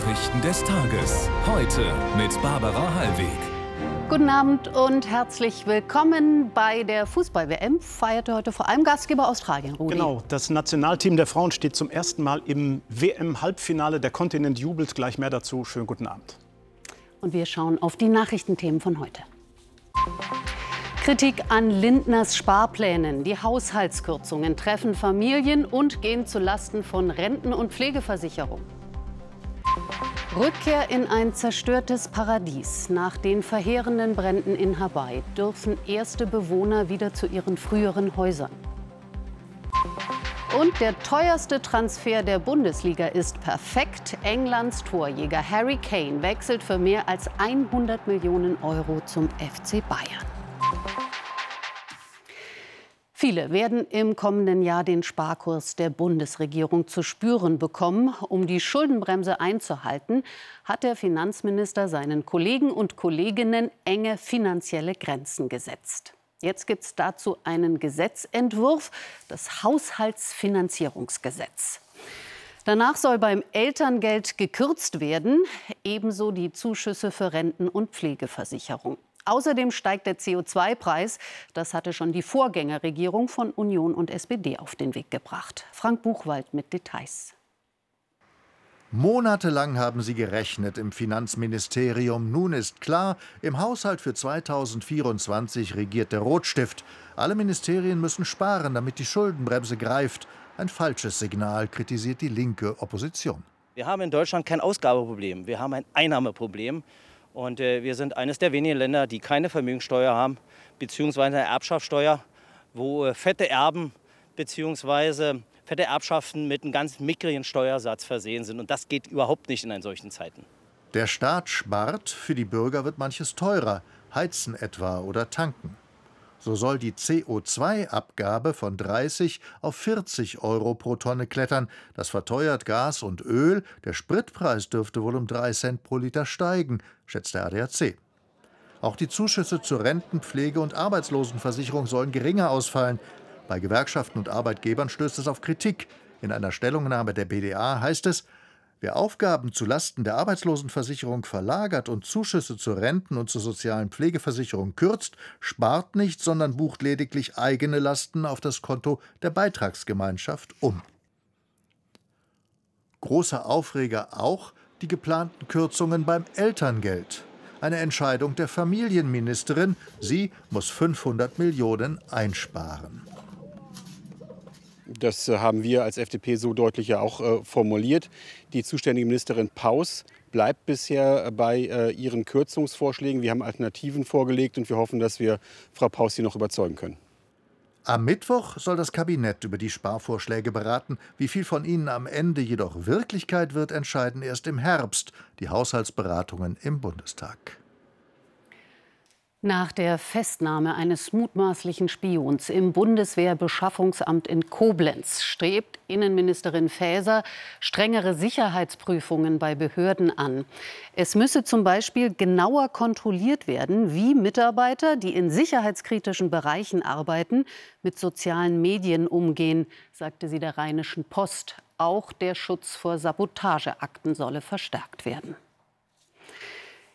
Nachrichten des Tages. Heute mit Barbara Hallweg. Guten Abend und herzlich willkommen bei der Fußball-WM. Feierte heute vor allem Gastgeber Australien, Rudi. Genau, das Nationalteam der Frauen steht zum ersten Mal im WM-Halbfinale. Der Kontinent jubelt gleich mehr dazu. Schönen guten Abend. Und wir schauen auf die Nachrichtenthemen von heute. Kritik an Lindners Sparplänen. Die Haushaltskürzungen treffen Familien und gehen zulasten von Renten- und Pflegeversicherung. Rückkehr in ein zerstörtes Paradies. Nach den verheerenden Bränden in Hawaii dürfen erste Bewohner wieder zu ihren früheren Häusern. Und der teuerste Transfer der Bundesliga ist perfekt. Englands Torjäger Harry Kane wechselt für mehr als 100 Millionen Euro zum FC Bayern. Viele werden im kommenden Jahr den Sparkurs der Bundesregierung zu spüren bekommen. Um die Schuldenbremse einzuhalten, hat der Finanzminister seinen Kollegen und Kolleginnen enge finanzielle Grenzen gesetzt. Jetzt gibt es dazu einen Gesetzentwurf, das Haushaltsfinanzierungsgesetz. Danach soll beim Elterngeld gekürzt werden, ebenso die Zuschüsse für Renten- und Pflegeversicherung. Außerdem steigt der CO2-Preis. Das hatte schon die Vorgängerregierung von Union und SPD auf den Weg gebracht. Frank Buchwald mit Details. Monatelang haben sie gerechnet im Finanzministerium. Nun ist klar, im Haushalt für 2024 regiert der Rotstift. Alle Ministerien müssen sparen, damit die Schuldenbremse greift. Ein falsches Signal, kritisiert die linke Opposition. Wir haben in Deutschland kein Ausgabeproblem, wir haben ein Einnahmeproblem. Und äh, wir sind eines der wenigen Länder, die keine Vermögensteuer haben, beziehungsweise eine Erbschaftssteuer, wo äh, fette Erben beziehungsweise fette Erbschaften mit einem ganz mickrigen Steuersatz versehen sind. Und das geht überhaupt nicht in solchen Zeiten. Der Staat spart, für die Bürger wird manches teurer, heizen etwa oder tanken. So soll die CO2-Abgabe von 30 auf 40 Euro pro Tonne klettern. Das verteuert Gas und Öl. Der Spritpreis dürfte wohl um 3 Cent pro Liter steigen, schätzt der ADAC. Auch die Zuschüsse zur Renten-, Pflege- und Arbeitslosenversicherung sollen geringer ausfallen. Bei Gewerkschaften und Arbeitgebern stößt es auf Kritik. In einer Stellungnahme der BDA heißt es, Wer Aufgaben zu Lasten der Arbeitslosenversicherung verlagert und Zuschüsse zur Renten- und zur sozialen Pflegeversicherung kürzt, spart nicht, sondern bucht lediglich eigene Lasten auf das Konto der Beitragsgemeinschaft um. Großer Aufreger auch die geplanten Kürzungen beim Elterngeld. Eine Entscheidung der Familienministerin. Sie muss 500 Millionen einsparen. Das äh, haben wir als FDP so deutlich ja auch äh, formuliert. Die zuständige Ministerin Paus bleibt bisher bei äh, ihren Kürzungsvorschlägen. Wir haben Alternativen vorgelegt und wir hoffen, dass wir Frau Paus hier noch überzeugen können. Am Mittwoch soll das Kabinett über die Sparvorschläge beraten. Wie viel von ihnen am Ende jedoch Wirklichkeit wird, entscheiden erst im Herbst die Haushaltsberatungen im Bundestag. Nach der Festnahme eines mutmaßlichen Spions im Bundeswehrbeschaffungsamt in Koblenz strebt Innenministerin Faeser strengere Sicherheitsprüfungen bei Behörden an. Es müsse zum Beispiel genauer kontrolliert werden, wie Mitarbeiter, die in sicherheitskritischen Bereichen arbeiten, mit sozialen Medien umgehen, sagte sie der Rheinischen Post. Auch der Schutz vor Sabotageakten solle verstärkt werden.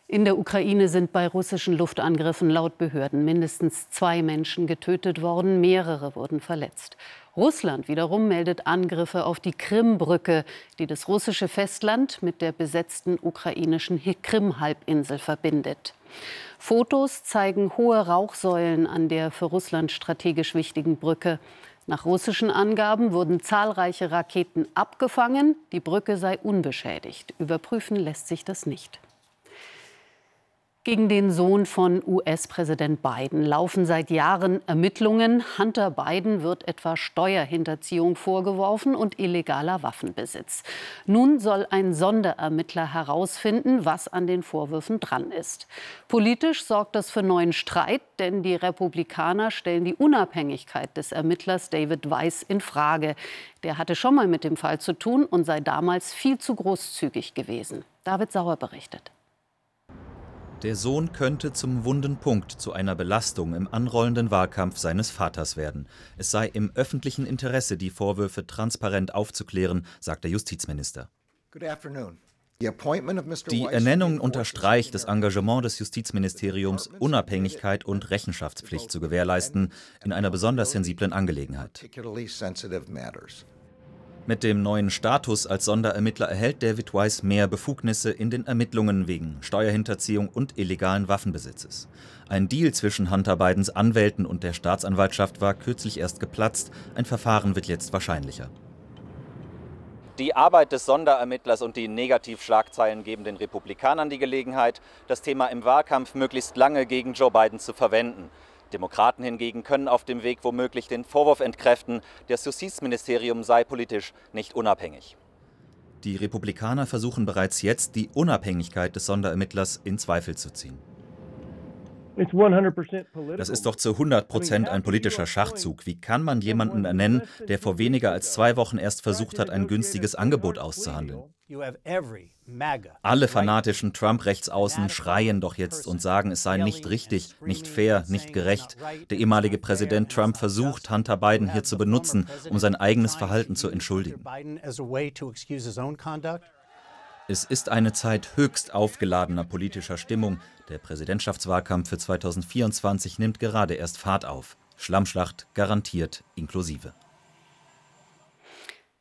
In der Ukraine sind bei russischen Luftangriffen laut Behörden mindestens zwei Menschen getötet worden, mehrere wurden verletzt. Russland wiederum meldet Angriffe auf die Krimbrücke, die das russische Festland mit der besetzten ukrainischen Krim-Halbinsel verbindet. Fotos zeigen hohe Rauchsäulen an der für Russland strategisch wichtigen Brücke. Nach russischen Angaben wurden zahlreiche Raketen abgefangen, die Brücke sei unbeschädigt. Überprüfen lässt sich das nicht. Gegen den Sohn von US-Präsident Biden laufen seit Jahren Ermittlungen. Hunter Biden wird etwa Steuerhinterziehung vorgeworfen und illegaler Waffenbesitz. Nun soll ein Sonderermittler herausfinden, was an den Vorwürfen dran ist. Politisch sorgt das für neuen Streit, denn die Republikaner stellen die Unabhängigkeit des Ermittlers David Weiss in Frage. Der hatte schon mal mit dem Fall zu tun und sei damals viel zu großzügig gewesen. David Sauer berichtet. Der Sohn könnte zum wunden Punkt, zu einer Belastung im anrollenden Wahlkampf seines Vaters werden. Es sei im öffentlichen Interesse, die Vorwürfe transparent aufzuklären, sagt der Justizminister. Die Ernennung unterstreicht das Engagement des Justizministeriums, Unabhängigkeit und Rechenschaftspflicht zu gewährleisten in einer besonders sensiblen Angelegenheit. Mit dem neuen Status als Sonderermittler erhält David Weiss mehr Befugnisse in den Ermittlungen wegen Steuerhinterziehung und illegalen Waffenbesitzes. Ein Deal zwischen Hunter Bidens Anwälten und der Staatsanwaltschaft war kürzlich erst geplatzt. Ein Verfahren wird jetzt wahrscheinlicher. Die Arbeit des Sonderermittlers und die Negativschlagzeilen geben den Republikanern die Gelegenheit, das Thema im Wahlkampf möglichst lange gegen Joe Biden zu verwenden. Demokraten hingegen können auf dem Weg womöglich den Vorwurf entkräften, das Justizministerium sei politisch nicht unabhängig. Die Republikaner versuchen bereits jetzt, die Unabhängigkeit des Sonderermittlers in Zweifel zu ziehen. Das ist doch zu 100 Prozent ein politischer Schachzug. Wie kann man jemanden ernennen, der vor weniger als zwei Wochen erst versucht hat, ein günstiges Angebot auszuhandeln? Alle fanatischen Trump-Rechtsaußen schreien doch jetzt und sagen, es sei nicht richtig, nicht fair, nicht gerecht. Der ehemalige Präsident Trump versucht, Hunter Biden hier zu benutzen, um sein eigenes Verhalten zu entschuldigen. Es ist eine Zeit höchst aufgeladener politischer Stimmung. Der Präsidentschaftswahlkampf für 2024 nimmt gerade erst Fahrt auf. Schlammschlacht garantiert inklusive.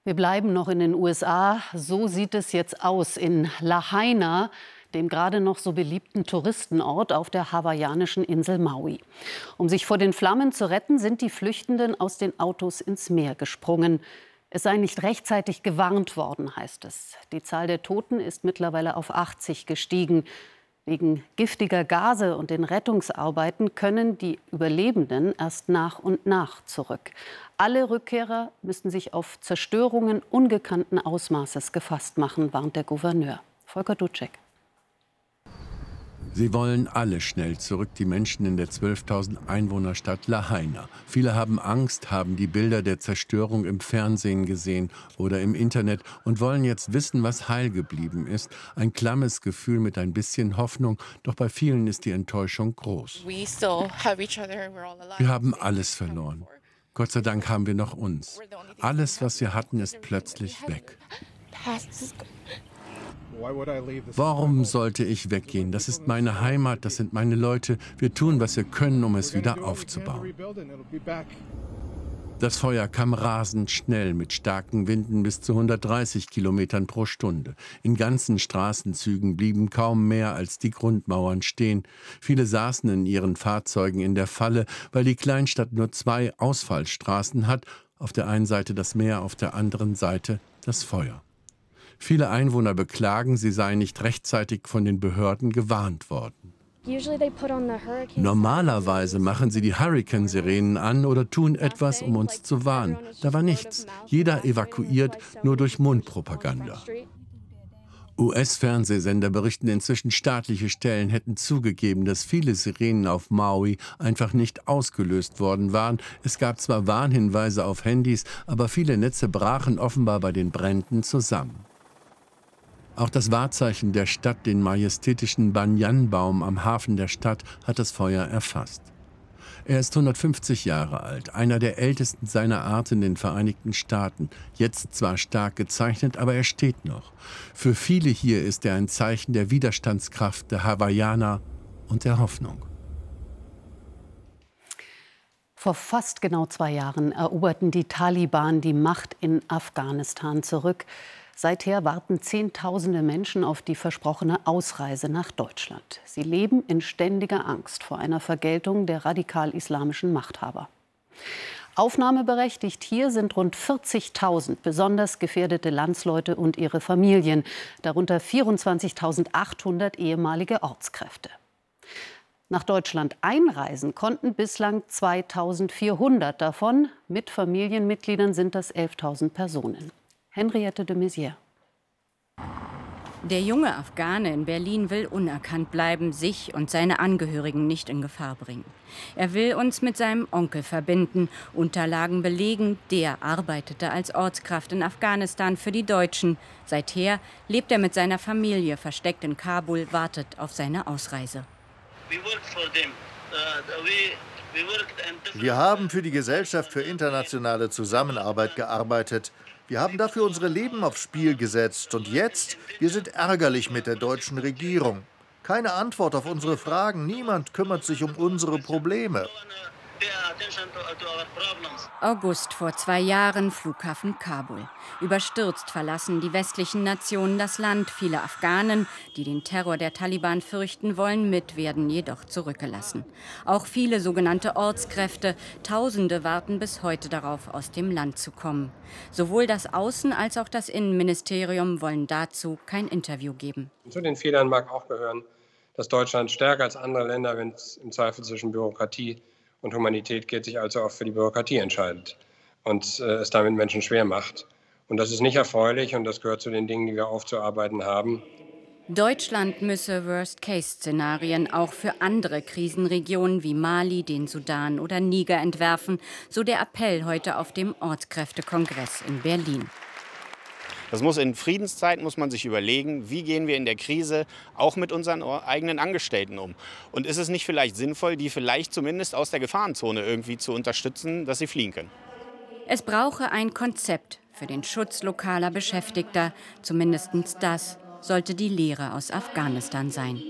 Wir bleiben noch in den USA. So sieht es jetzt aus in Lahaina, dem gerade noch so beliebten Touristenort auf der hawaiianischen Insel Maui. Um sich vor den Flammen zu retten, sind die Flüchtenden aus den Autos ins Meer gesprungen. Es sei nicht rechtzeitig gewarnt worden, heißt es. Die Zahl der Toten ist mittlerweile auf 80 gestiegen. Wegen giftiger Gase und den Rettungsarbeiten können die Überlebenden erst nach und nach zurück. Alle Rückkehrer müssten sich auf Zerstörungen ungekannten Ausmaßes gefasst machen, warnt der Gouverneur. Volker Dutschek. Sie wollen alle schnell zurück, die Menschen in der 12.000 Einwohnerstadt Lahaina. Viele haben Angst, haben die Bilder der Zerstörung im Fernsehen gesehen oder im Internet und wollen jetzt wissen, was heil geblieben ist. Ein klammes Gefühl mit ein bisschen Hoffnung, doch bei vielen ist die Enttäuschung groß. Wir haben alles verloren. Gott sei Dank haben wir noch uns. Alles, was wir hatten, ist plötzlich weg. Warum sollte ich weggehen? Das ist meine Heimat, das sind meine Leute. Wir tun, was wir können, um es wieder aufzubauen. Das Feuer kam rasend schnell mit starken Winden bis zu 130 Kilometern pro Stunde. In ganzen Straßenzügen blieben kaum mehr als die Grundmauern stehen. Viele saßen in ihren Fahrzeugen in der Falle, weil die Kleinstadt nur zwei Ausfallstraßen hat, auf der einen Seite das Meer, auf der anderen Seite das Feuer. Viele Einwohner beklagen, sie seien nicht rechtzeitig von den Behörden gewarnt worden. Normalerweise machen sie die Hurricane-Sirenen an oder tun etwas, um uns zu warnen. Da war nichts. Jeder evakuiert nur durch Mundpropaganda. US-Fernsehsender berichten inzwischen, staatliche Stellen hätten zugegeben, dass viele Sirenen auf Maui einfach nicht ausgelöst worden waren. Es gab zwar Warnhinweise auf Handys, aber viele Netze brachen offenbar bei den Bränden zusammen. Auch das Wahrzeichen der Stadt, den majestätischen Banyanbaum am Hafen der Stadt, hat das Feuer erfasst. Er ist 150 Jahre alt, einer der ältesten seiner Art in den Vereinigten Staaten. Jetzt zwar stark gezeichnet, aber er steht noch. Für viele hier ist er ein Zeichen der Widerstandskraft der Hawaiianer und der Hoffnung. Vor fast genau zwei Jahren eroberten die Taliban die Macht in Afghanistan zurück. Seither warten Zehntausende Menschen auf die versprochene Ausreise nach Deutschland. Sie leben in ständiger Angst vor einer Vergeltung der radikal-islamischen Machthaber. Aufnahmeberechtigt hier sind rund 40.000 besonders gefährdete Landsleute und ihre Familien, darunter 24.800 ehemalige Ortskräfte. Nach Deutschland einreisen konnten bislang 2.400 davon. Mit Familienmitgliedern sind das 11.000 Personen. Henriette de Maizière. Der junge Afghane in Berlin will unerkannt bleiben, sich und seine Angehörigen nicht in Gefahr bringen. Er will uns mit seinem Onkel verbinden, Unterlagen belegen, der arbeitete als Ortskraft in Afghanistan für die Deutschen. Seither lebt er mit seiner Familie versteckt in Kabul, wartet auf seine Ausreise. Wir haben für die Gesellschaft für internationale Zusammenarbeit gearbeitet. Wir haben dafür unsere Leben aufs Spiel gesetzt. Und jetzt, wir sind ärgerlich mit der deutschen Regierung. Keine Antwort auf unsere Fragen. Niemand kümmert sich um unsere Probleme. August vor zwei Jahren, Flughafen Kabul. Überstürzt verlassen die westlichen Nationen das Land. Viele Afghanen, die den Terror der Taliban fürchten wollen, mit werden jedoch zurückgelassen. Auch viele sogenannte Ortskräfte, Tausende warten bis heute darauf, aus dem Land zu kommen. Sowohl das Außen- als auch das Innenministerium wollen dazu kein Interview geben. Zu den Fehlern mag auch gehören, dass Deutschland stärker als andere Länder, wenn es im Zweifel zwischen Bürokratie und Humanität geht, sich allzu oft für die Bürokratie entscheidet und äh, es damit Menschen schwer macht. Und das ist nicht erfreulich und das gehört zu den Dingen, die wir aufzuarbeiten haben. Deutschland müsse Worst-Case-Szenarien auch für andere Krisenregionen wie Mali, den Sudan oder Niger entwerfen, so der Appell heute auf dem Ortskräftekongress in Berlin. Das muss in Friedenszeiten muss man sich überlegen, wie gehen wir in der Krise auch mit unseren eigenen Angestellten um. Und ist es nicht vielleicht sinnvoll, die vielleicht zumindest aus der Gefahrenzone irgendwie zu unterstützen, dass sie fliehen können? Es brauche ein Konzept für den Schutz lokaler Beschäftigter. Zumindest das sollte die Lehre aus Afghanistan sein.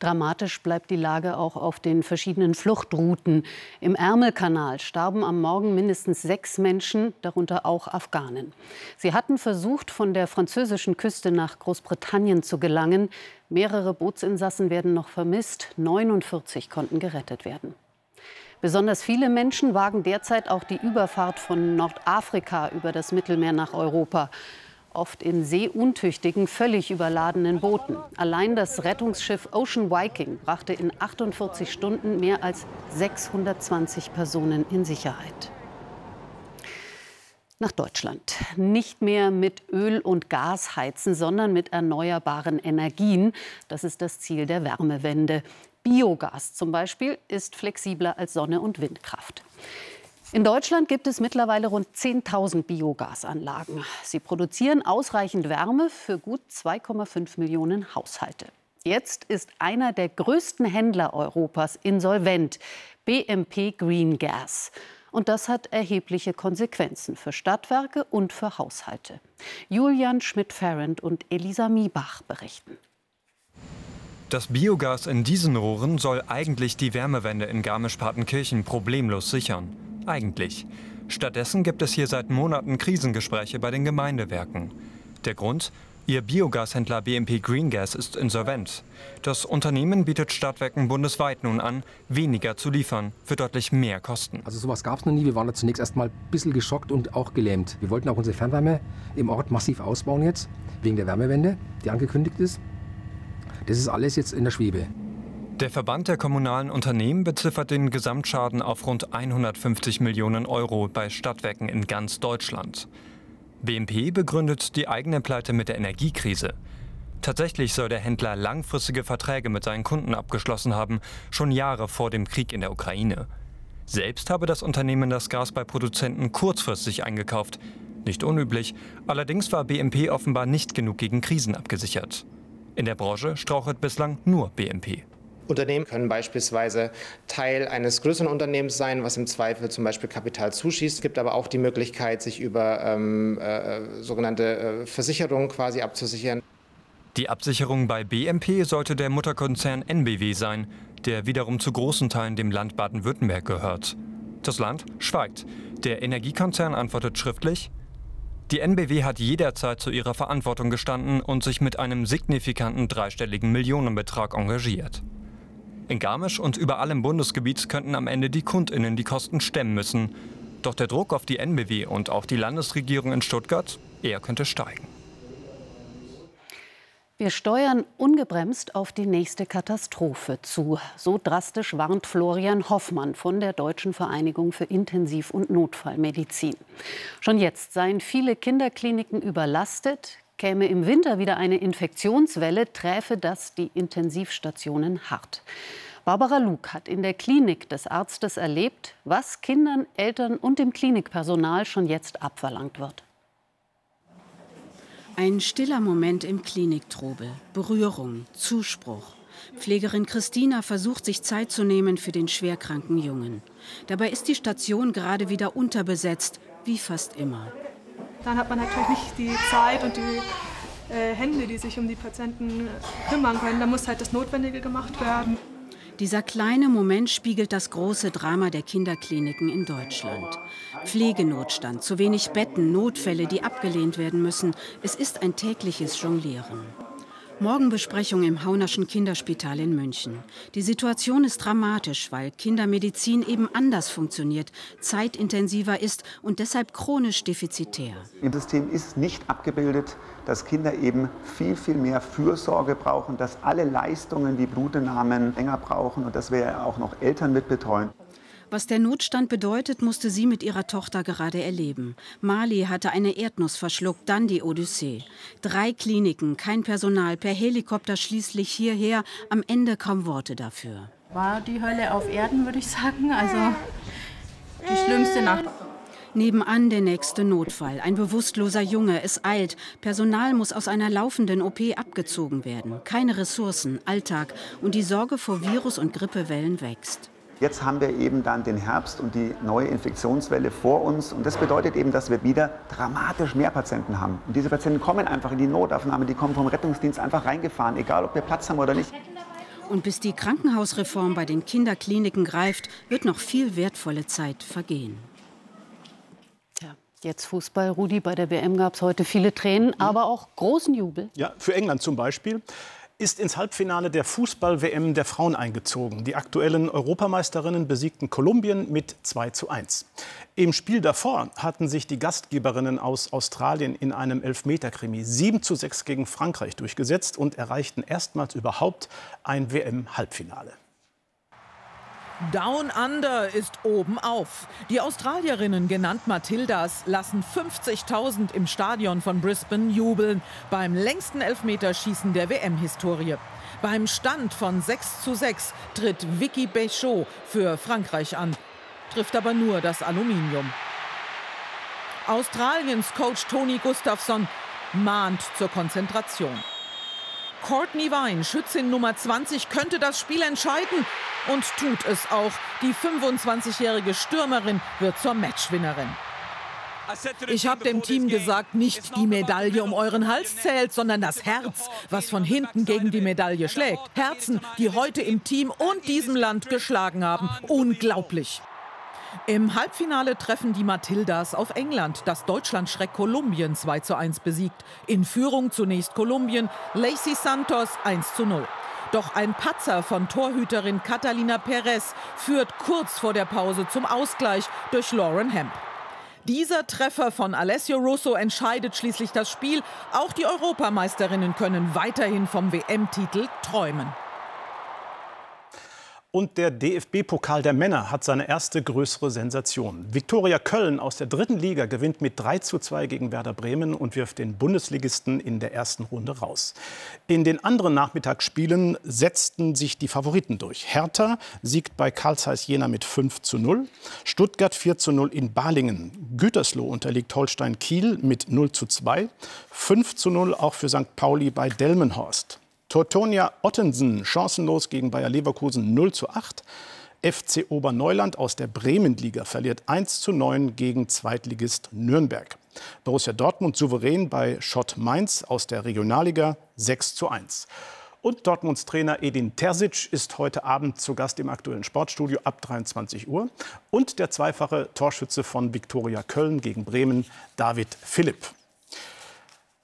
Dramatisch bleibt die Lage auch auf den verschiedenen Fluchtrouten. Im Ärmelkanal starben am Morgen mindestens sechs Menschen, darunter auch Afghanen. Sie hatten versucht, von der französischen Küste nach Großbritannien zu gelangen. Mehrere Bootsinsassen werden noch vermisst. 49 konnten gerettet werden. Besonders viele Menschen wagen derzeit auch die Überfahrt von Nordafrika über das Mittelmeer nach Europa oft in seeuntüchtigen, völlig überladenen Booten. Allein das Rettungsschiff Ocean Viking brachte in 48 Stunden mehr als 620 Personen in Sicherheit. Nach Deutschland. Nicht mehr mit Öl und Gas heizen, sondern mit erneuerbaren Energien. Das ist das Ziel der Wärmewende. Biogas zum Beispiel ist flexibler als Sonne- und Windkraft. In Deutschland gibt es mittlerweile rund 10.000 Biogasanlagen. Sie produzieren ausreichend Wärme für gut 2,5 Millionen Haushalte. Jetzt ist einer der größten Händler Europas insolvent, BMP Green Gas. Und das hat erhebliche Konsequenzen für Stadtwerke und für Haushalte. Julian Schmidt-Ferrand und Elisa Miebach berichten. Das Biogas in diesen Rohren soll eigentlich die Wärmewende in Garmisch-Partenkirchen problemlos sichern. Eigentlich. Stattdessen gibt es hier seit Monaten Krisengespräche bei den Gemeindewerken. Der Grund? Ihr Biogashändler BMP Green Gas ist insolvent. Das Unternehmen bietet Stadtwerken bundesweit nun an, weniger zu liefern für deutlich mehr Kosten. Also sowas gab es noch nie. Wir waren da zunächst erst mal ein bisschen geschockt und auch gelähmt. Wir wollten auch unsere Fernwärme im Ort massiv ausbauen jetzt, wegen der Wärmewende, die angekündigt ist. Das ist alles jetzt in der Schwebe. Der Verband der kommunalen Unternehmen beziffert den Gesamtschaden auf rund 150 Millionen Euro bei Stadtwerken in ganz Deutschland. BMP begründet die eigene Pleite mit der Energiekrise. Tatsächlich soll der Händler langfristige Verträge mit seinen Kunden abgeschlossen haben, schon Jahre vor dem Krieg in der Ukraine. Selbst habe das Unternehmen das Gas bei Produzenten kurzfristig eingekauft. Nicht unüblich, allerdings war BMP offenbar nicht genug gegen Krisen abgesichert. In der Branche strauchelt bislang nur BMP. Unternehmen können beispielsweise Teil eines größeren Unternehmens sein, was im Zweifel zum Beispiel Kapital zuschießt. Es gibt aber auch die Möglichkeit, sich über ähm, äh, sogenannte äh, Versicherungen quasi abzusichern. Die Absicherung bei BMP sollte der Mutterkonzern NBW sein, der wiederum zu großen Teilen dem Land Baden-Württemberg gehört. Das Land schweigt. Der Energiekonzern antwortet schriftlich, die NBW hat jederzeit zu ihrer Verantwortung gestanden und sich mit einem signifikanten dreistelligen Millionenbetrag engagiert. In Garmisch und überall im Bundesgebiet könnten am Ende die KundInnen die Kosten stemmen müssen. Doch der Druck auf die NBW und auch die Landesregierung in Stuttgart, er könnte steigen. Wir steuern ungebremst auf die nächste Katastrophe zu. So drastisch warnt Florian Hoffmann von der Deutschen Vereinigung für Intensiv- und Notfallmedizin. Schon jetzt seien viele Kinderkliniken überlastet. Käme im Winter wieder eine Infektionswelle, träfe das die Intensivstationen hart. Barbara Luke hat in der Klinik des Arztes erlebt, was Kindern, Eltern und dem Klinikpersonal schon jetzt abverlangt wird. Ein stiller Moment im Kliniktrubel. Berührung, Zuspruch. Pflegerin Christina versucht sich Zeit zu nehmen für den schwerkranken Jungen. Dabei ist die Station gerade wieder unterbesetzt wie fast immer. Dann hat man natürlich nicht die Zeit und die äh, Hände, die sich um die Patienten kümmern können. Da muss halt das Notwendige gemacht werden. Dieser kleine Moment spiegelt das große Drama der Kinderkliniken in Deutschland. Pflegenotstand, zu wenig Betten, Notfälle, die abgelehnt werden müssen. Es ist ein tägliches Jonglieren. Morgenbesprechung im Haunerschen Kinderspital in München. Die Situation ist dramatisch, weil Kindermedizin eben anders funktioniert, zeitintensiver ist und deshalb chronisch defizitär. Im System ist nicht abgebildet, dass Kinder eben viel, viel mehr Fürsorge brauchen, dass alle Leistungen wie Blutentnahmen länger brauchen und dass wir auch noch Eltern mitbetreuen. Was der Notstand bedeutet, musste sie mit ihrer Tochter gerade erleben. Mali hatte eine Erdnuss verschluckt, dann die Odyssee. Drei Kliniken, kein Personal, per Helikopter schließlich hierher, am Ende kaum Worte dafür. War die Hölle auf Erden, würde ich sagen. Also die schlimmste Nacht. Nebenan der nächste Notfall. Ein bewusstloser Junge, es eilt. Personal muss aus einer laufenden OP abgezogen werden. Keine Ressourcen, Alltag und die Sorge vor Virus- und Grippewellen wächst. Jetzt haben wir eben dann den Herbst und die neue Infektionswelle vor uns. Und das bedeutet eben, dass wir wieder dramatisch mehr Patienten haben. Und diese Patienten kommen einfach in die Notaufnahme, die kommen vom Rettungsdienst einfach reingefahren, egal ob wir Platz haben oder nicht. Und bis die Krankenhausreform bei den Kinderkliniken greift, wird noch viel wertvolle Zeit vergehen. Tja, jetzt Fußball. Rudi, bei der WM gab es heute viele Tränen, aber auch großen Jubel. Ja, für England zum Beispiel ist ins Halbfinale der Fußball-WM der Frauen eingezogen. Die aktuellen Europameisterinnen besiegten Kolumbien mit 2 zu 1. Im Spiel davor hatten sich die Gastgeberinnen aus Australien in einem Elfmeterkrimi 7 zu 6 gegen Frankreich durchgesetzt und erreichten erstmals überhaupt ein WM-Halbfinale. Down Under ist oben auf. Die Australierinnen, genannt Matildas, lassen 50.000 im Stadion von Brisbane jubeln beim längsten Elfmeterschießen der WM-Historie. Beim Stand von 6 zu 6 tritt Vicky Béchot für Frankreich an, trifft aber nur das Aluminium. Australiens Coach Tony Gustafsson mahnt zur Konzentration. Courtney Vine, Schützin Nummer 20, könnte das Spiel entscheiden und tut es auch. Die 25-jährige Stürmerin wird zur Matchwinnerin. Ich habe dem Team gesagt, nicht die Medaille um euren Hals zählt, sondern das Herz, was von hinten gegen die Medaille schlägt. Herzen, die heute im Team und diesem Land geschlagen haben. Unglaublich. Im Halbfinale treffen die Matildas auf England, das Deutschlandschreck Kolumbien 2 zu 1 besiegt. In Führung zunächst Kolumbien, Lacey Santos 1 zu 0. Doch ein Patzer von Torhüterin Catalina Perez führt kurz vor der Pause zum Ausgleich durch Lauren Hemp. Dieser Treffer von Alessio Russo entscheidet schließlich das Spiel. Auch die Europameisterinnen können weiterhin vom WM-Titel träumen. Und der DFB-Pokal der Männer hat seine erste größere Sensation. Viktoria Köln aus der dritten Liga gewinnt mit 3 zu 2 gegen Werder Bremen und wirft den Bundesligisten in der ersten Runde raus. In den anderen Nachmittagsspielen setzten sich die Favoriten durch. Hertha siegt bei Karl Zeiss Jena mit 5 zu 0. Stuttgart 4 zu 0 in Balingen. Gütersloh unterliegt Holstein Kiel mit 0 zu 2. 5 zu 0 auch für St. Pauli bei Delmenhorst. Tortonia Ottensen chancenlos gegen Bayer Leverkusen 0 zu 8. FC Oberneuland aus der Bremenliga verliert 1 zu 9 gegen Zweitligist Nürnberg. Borussia Dortmund souverän bei Schott Mainz aus der Regionalliga 6 zu 1. Und Dortmunds Trainer Edin Terzic ist heute Abend zu Gast im aktuellen Sportstudio ab 23 Uhr. Und der zweifache Torschütze von Viktoria Köln gegen Bremen, David Philipp.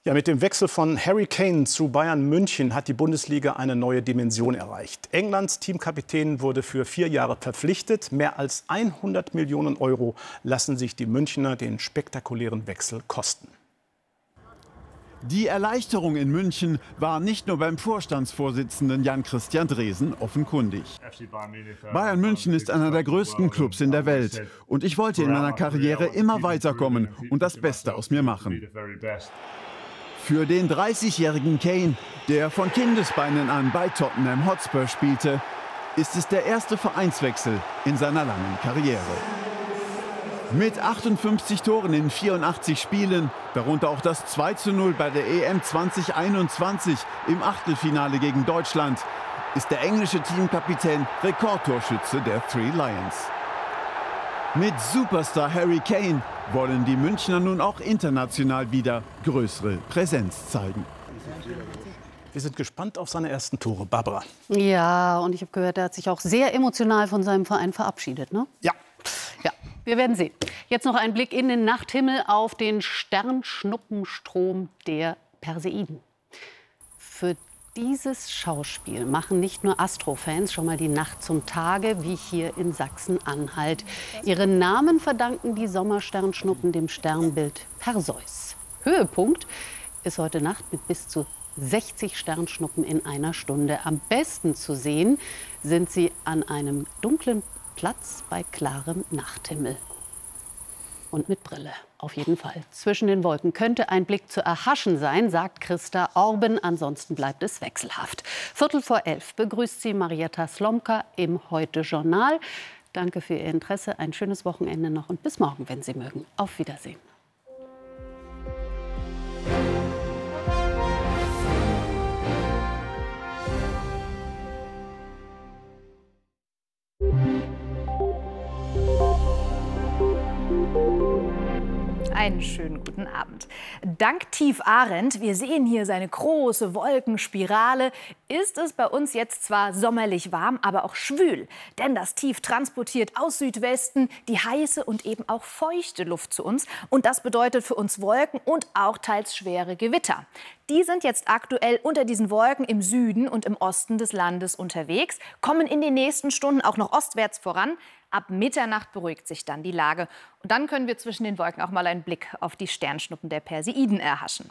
Ja, mit dem Wechsel von Harry Kane zu Bayern München hat die Bundesliga eine neue Dimension erreicht. Englands Teamkapitän wurde für vier Jahre verpflichtet. Mehr als 100 Millionen Euro lassen sich die Münchner den spektakulären Wechsel kosten. Die Erleichterung in München war nicht nur beim Vorstandsvorsitzenden Jan-Christian Dresen offenkundig. Bayern München ist einer der größten Clubs in der Welt und ich wollte in meiner Karriere immer weiterkommen und das Beste aus mir machen. Für den 30-jährigen Kane, der von Kindesbeinen an bei Tottenham Hotspur spielte, ist es der erste Vereinswechsel in seiner langen Karriere. Mit 58 Toren in 84 Spielen, darunter auch das 2 zu 0 bei der EM 2021 im Achtelfinale gegen Deutschland, ist der englische Teamkapitän Rekordtorschütze der Three Lions. Mit Superstar Harry Kane wollen die Münchner nun auch international wieder größere Präsenz zeigen. Wir sind gespannt auf seine ersten Tore. Barbara. Ja, und ich habe gehört, er hat sich auch sehr emotional von seinem Verein verabschiedet. Ne? Ja. Ja, wir werden sehen. Jetzt noch ein Blick in den Nachthimmel auf den Sternschnuppenstrom der Perseiden. Für dieses Schauspiel machen nicht nur Astrofans schon mal die Nacht zum Tage, wie hier in Sachsen-Anhalt. Ihren Namen verdanken die Sommersternschnuppen dem Sternbild Perseus. Höhepunkt ist heute Nacht mit bis zu 60 Sternschnuppen in einer Stunde. Am besten zu sehen sind sie an einem dunklen Platz bei klarem Nachthimmel. Und mit Brille, auf jeden Fall. Zwischen den Wolken könnte ein Blick zu erhaschen sein, sagt Christa Orben. Ansonsten bleibt es wechselhaft. Viertel vor elf begrüßt sie Marietta Slomka im Heute-Journal. Danke für Ihr Interesse. Ein schönes Wochenende noch und bis morgen, wenn Sie mögen. Auf Wiedersehen. Einen schönen guten Abend. Dank Tief Arendt, wir sehen hier seine große Wolkenspirale, ist es bei uns jetzt zwar sommerlich warm, aber auch schwül. Denn das Tief transportiert aus Südwesten die heiße und eben auch feuchte Luft zu uns. Und das bedeutet für uns Wolken und auch teils schwere Gewitter. Die sind jetzt aktuell unter diesen Wolken im Süden und im Osten des Landes unterwegs, kommen in den nächsten Stunden auch noch ostwärts voran. Ab Mitternacht beruhigt sich dann die Lage. Und dann können wir zwischen den Wolken auch mal einen Blick auf die Sternschnuppen der Perseiden erhaschen.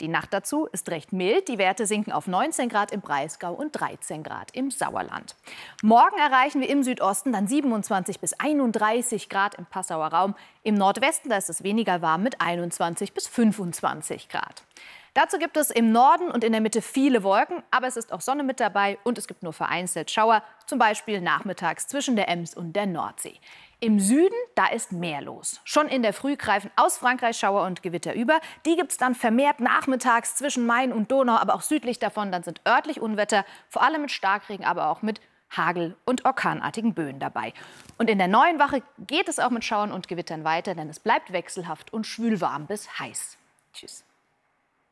Die Nacht dazu ist recht mild. Die Werte sinken auf 19 Grad im Breisgau und 13 Grad im Sauerland. Morgen erreichen wir im Südosten dann 27 bis 31 Grad im Passauer Raum. Im Nordwesten da ist es weniger warm mit 21 bis 25 Grad. Dazu gibt es im Norden und in der Mitte viele Wolken, aber es ist auch Sonne mit dabei und es gibt nur vereinzelt Schauer, zum Beispiel nachmittags zwischen der Ems und der Nordsee. Im Süden, da ist mehr los. Schon in der Früh greifen aus Frankreich Schauer und Gewitter über. Die gibt es dann vermehrt nachmittags zwischen Main und Donau, aber auch südlich davon. Dann sind örtlich Unwetter, vor allem mit Starkregen, aber auch mit Hagel und orkanartigen Böen dabei. Und in der neuen Wache geht es auch mit Schauern und Gewittern weiter, denn es bleibt wechselhaft und schwülwarm bis heiß. Tschüss.